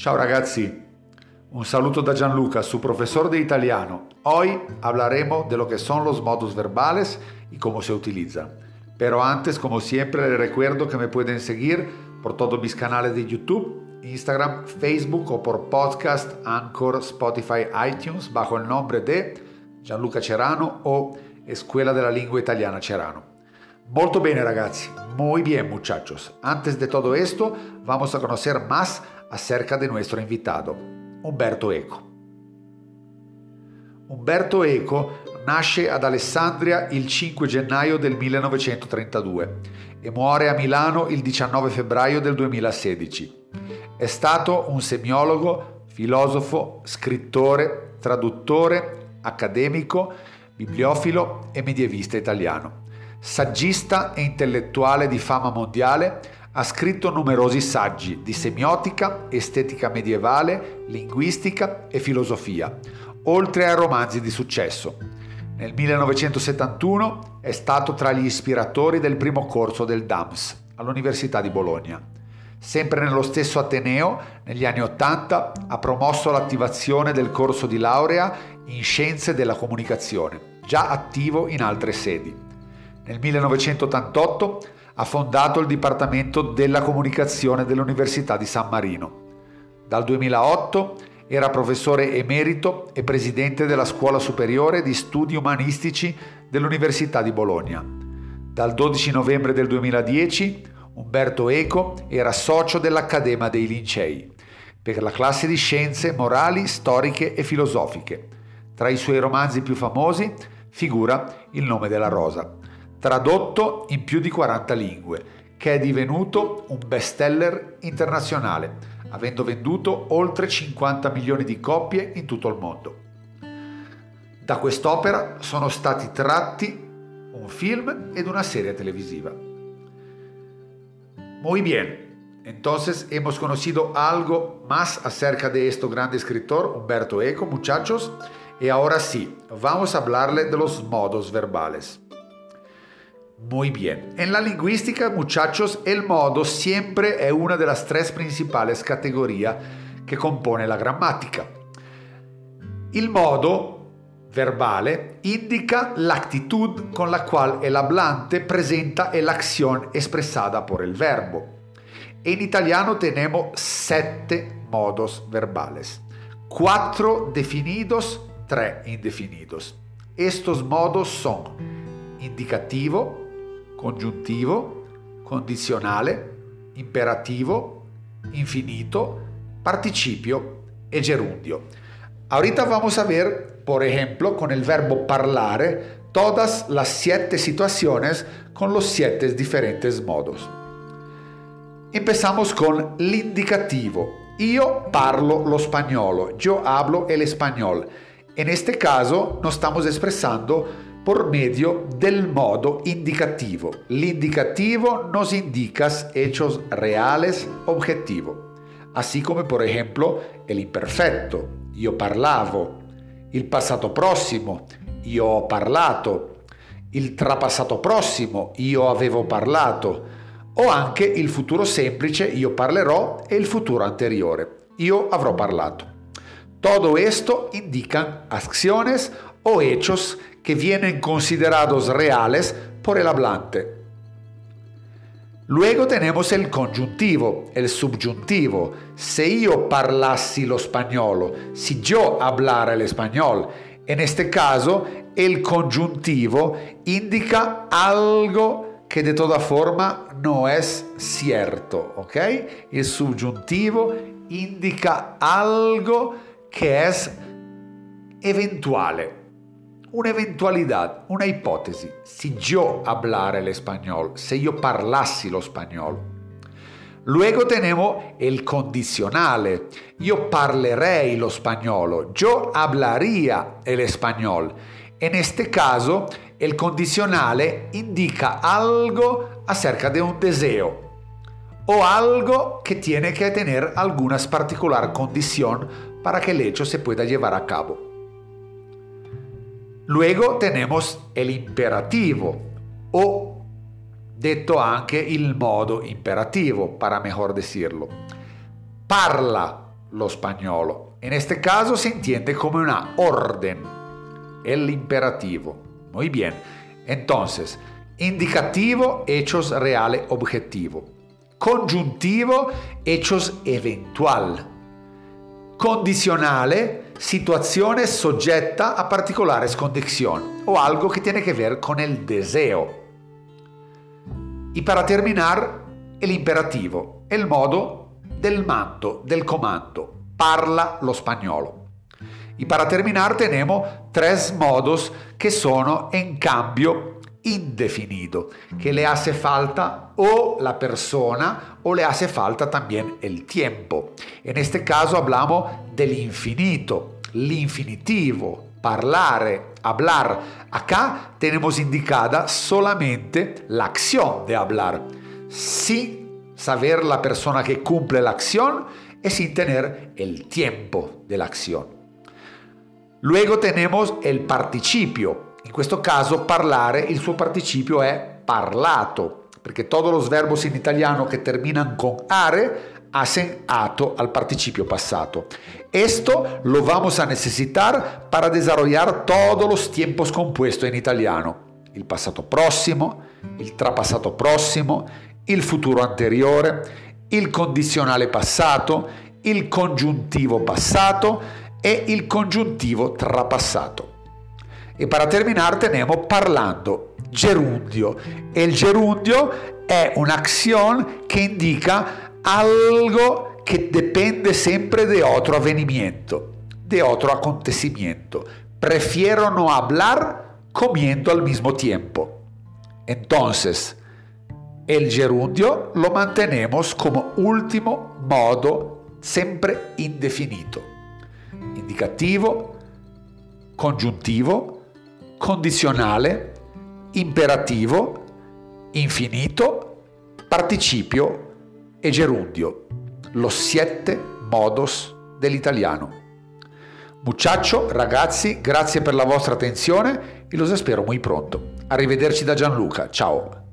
Ciao ragazzi, un saludo da Gianluca, su profesor de italiano. Hoy hablaremos de lo que son los modos verbales y cómo se utilizan. Pero antes, como siempre, les recuerdo que me pueden seguir por todos mis canales de YouTube, Instagram, Facebook o por podcast, Anchor, Spotify, iTunes bajo el nombre de Gianluca Cerano o Escuela de la Lingua Italiana Cerano. Molto bene ragazzi, muy bien muchachos. Antes de todo esto, vamos a conocer más acerca de nuestro invitado, Umberto Eco. Umberto Eco nasce ad Alessandria il 5 gennaio del 1932 e muore a Milano il 19 febbraio del 2016. È stato un semiologo, filosofo, scrittore, traduttore, accademico, bibliofilo e medievista italiano. Saggista e intellettuale di fama mondiale, ha scritto numerosi saggi di semiotica, estetica medievale, linguistica e filosofia, oltre a romanzi di successo. Nel 1971 è stato tra gli ispiratori del primo corso del DAMS all'Università di Bologna. Sempre nello stesso Ateneo, negli anni Ottanta, ha promosso l'attivazione del corso di laurea in Scienze della Comunicazione, già attivo in altre sedi. Nel 1988 ha fondato il Dipartimento della Comunicazione dell'Università di San Marino. Dal 2008 era professore emerito e presidente della Scuola Superiore di Studi Umanistici dell'Università di Bologna. Dal 12 novembre del 2010 Umberto Eco era socio dell'Accademia dei Lincei per la classe di scienze morali, storiche e filosofiche. Tra i suoi romanzi più famosi figura Il nome della rosa tradotto in più di 40 lingue, che è divenuto un bestseller internazionale, avendo venduto oltre 50 milioni di copie in tutto il mondo. Da quest'opera sono stati tratti un film ed una serie televisiva. Muy bien, entonces hemos conocido algo más acerca de este grande escritor, Humberto Eco, muchachos, y ahora sí, vamos a hablarle de los modos verbales. Muy bien. En la lingüística, muchachos, el modo siempre es una de las tres principales categorías que compone la gramática. Il modo verbale indica la actitud con la cual el hablante presenta la acción expresada por el verbo. En italiano tenemos sette modos verbales, cuatro definidos, tres indefinidos. Estos modos son indicativo, congiuntivo, condizionale, imperativo, infinito, participio y gerundio. Ahorita vamos a ver, por ejemplo, con el verbo parlare, todas las siete situaciones con los siete diferentes modos. Empezamos con l'indicativo. Io parlo lo spagnolo, yo hablo el español. En este caso, nos estamos expresando por medio del modo indicativo. L'indicativo nos indica hechos reales objetivos, así como por ejemplo el imperfetto, io parlavo, il passato prossimo, io ho parlato, il trapassato prossimo, io avevo parlato, o anche il futuro semplice, io parlerò, e il futuro anteriore, io avrò parlato. Todo esto indican acciones o hechos que vienen considerados reales por el hablante. Luego tenemos el conjuntivo, el subjuntivo. Si yo parlassi lo spagnolo, si yo hablara el español, en este caso el conjuntivo indica algo que de toda forma no es cierto, ¿ok? El subjuntivo indica algo que es eventuale, un'eventualità, una ipotesi. Si yo hablara el español, se yo parlassi lo español. Luego tenemos el condicionale. Yo parlerei lo spagnolo. Yo hablaría el español. En este caso, el condicionale indica algo acerca de un deseo o algo que tiene que tener alguna particular condición para que el hecho se pueda llevar a cabo. Luego tenemos el imperativo o detto anche il modo imperativo, para mejor decirlo. Parla lo spagnolo. En este caso se entiende como una orden, el imperativo. Muy bien. Entonces, indicativo, hechos reale, objetivo. Congiuntivo, hechos eventual. Condicionale, situazione soggetta a particolares condición o algo que tiene que ver con el deseo. Y para terminar, el imperativo, el modo del mando, del comando. Parla lo spagnolo. Y para terminar tenemos tres modos que son en cambio indefinido, que le hace falta o la persona o le hace falta también el tiempo. En este caso hablamos del infinito, l'infinitivo, parlare, hablar. Acá tenemos indicada solamente la acción de hablar, sin saber la persona que cumple la acción y sin tener el tiempo de la acción. Luego tenemos el participio, in questo caso parlare, il suo participio è parlato, perché tutti i verbos in italiano che terminano con are hacen ato al participio passato. Esto lo vamos a necesitar para desarrollar todos los tiempos compuestos en italiano. Il passato prossimo, il trapassato prossimo, il futuro anteriore, il condizionale passato, il congiuntivo passato e il congiuntivo trapassato. Y para terminar tenemos parlando, gerundio. El gerundio es una acción que indica algo que depende siempre de otro avvenimiento, de otro acontecimiento. Prefiero no hablar comiendo al mismo tiempo. Entonces, el gerundio lo mantenemos como último modo siempre indefinido. Indicativo, congiuntivo, condizionale, imperativo, infinito, participio e gerundio. Los siete modos dell'italiano. Muchacho, ragazzi, grazie per la vostra attenzione e los espero muy pronto. Arrivederci da Gianluca, ciao!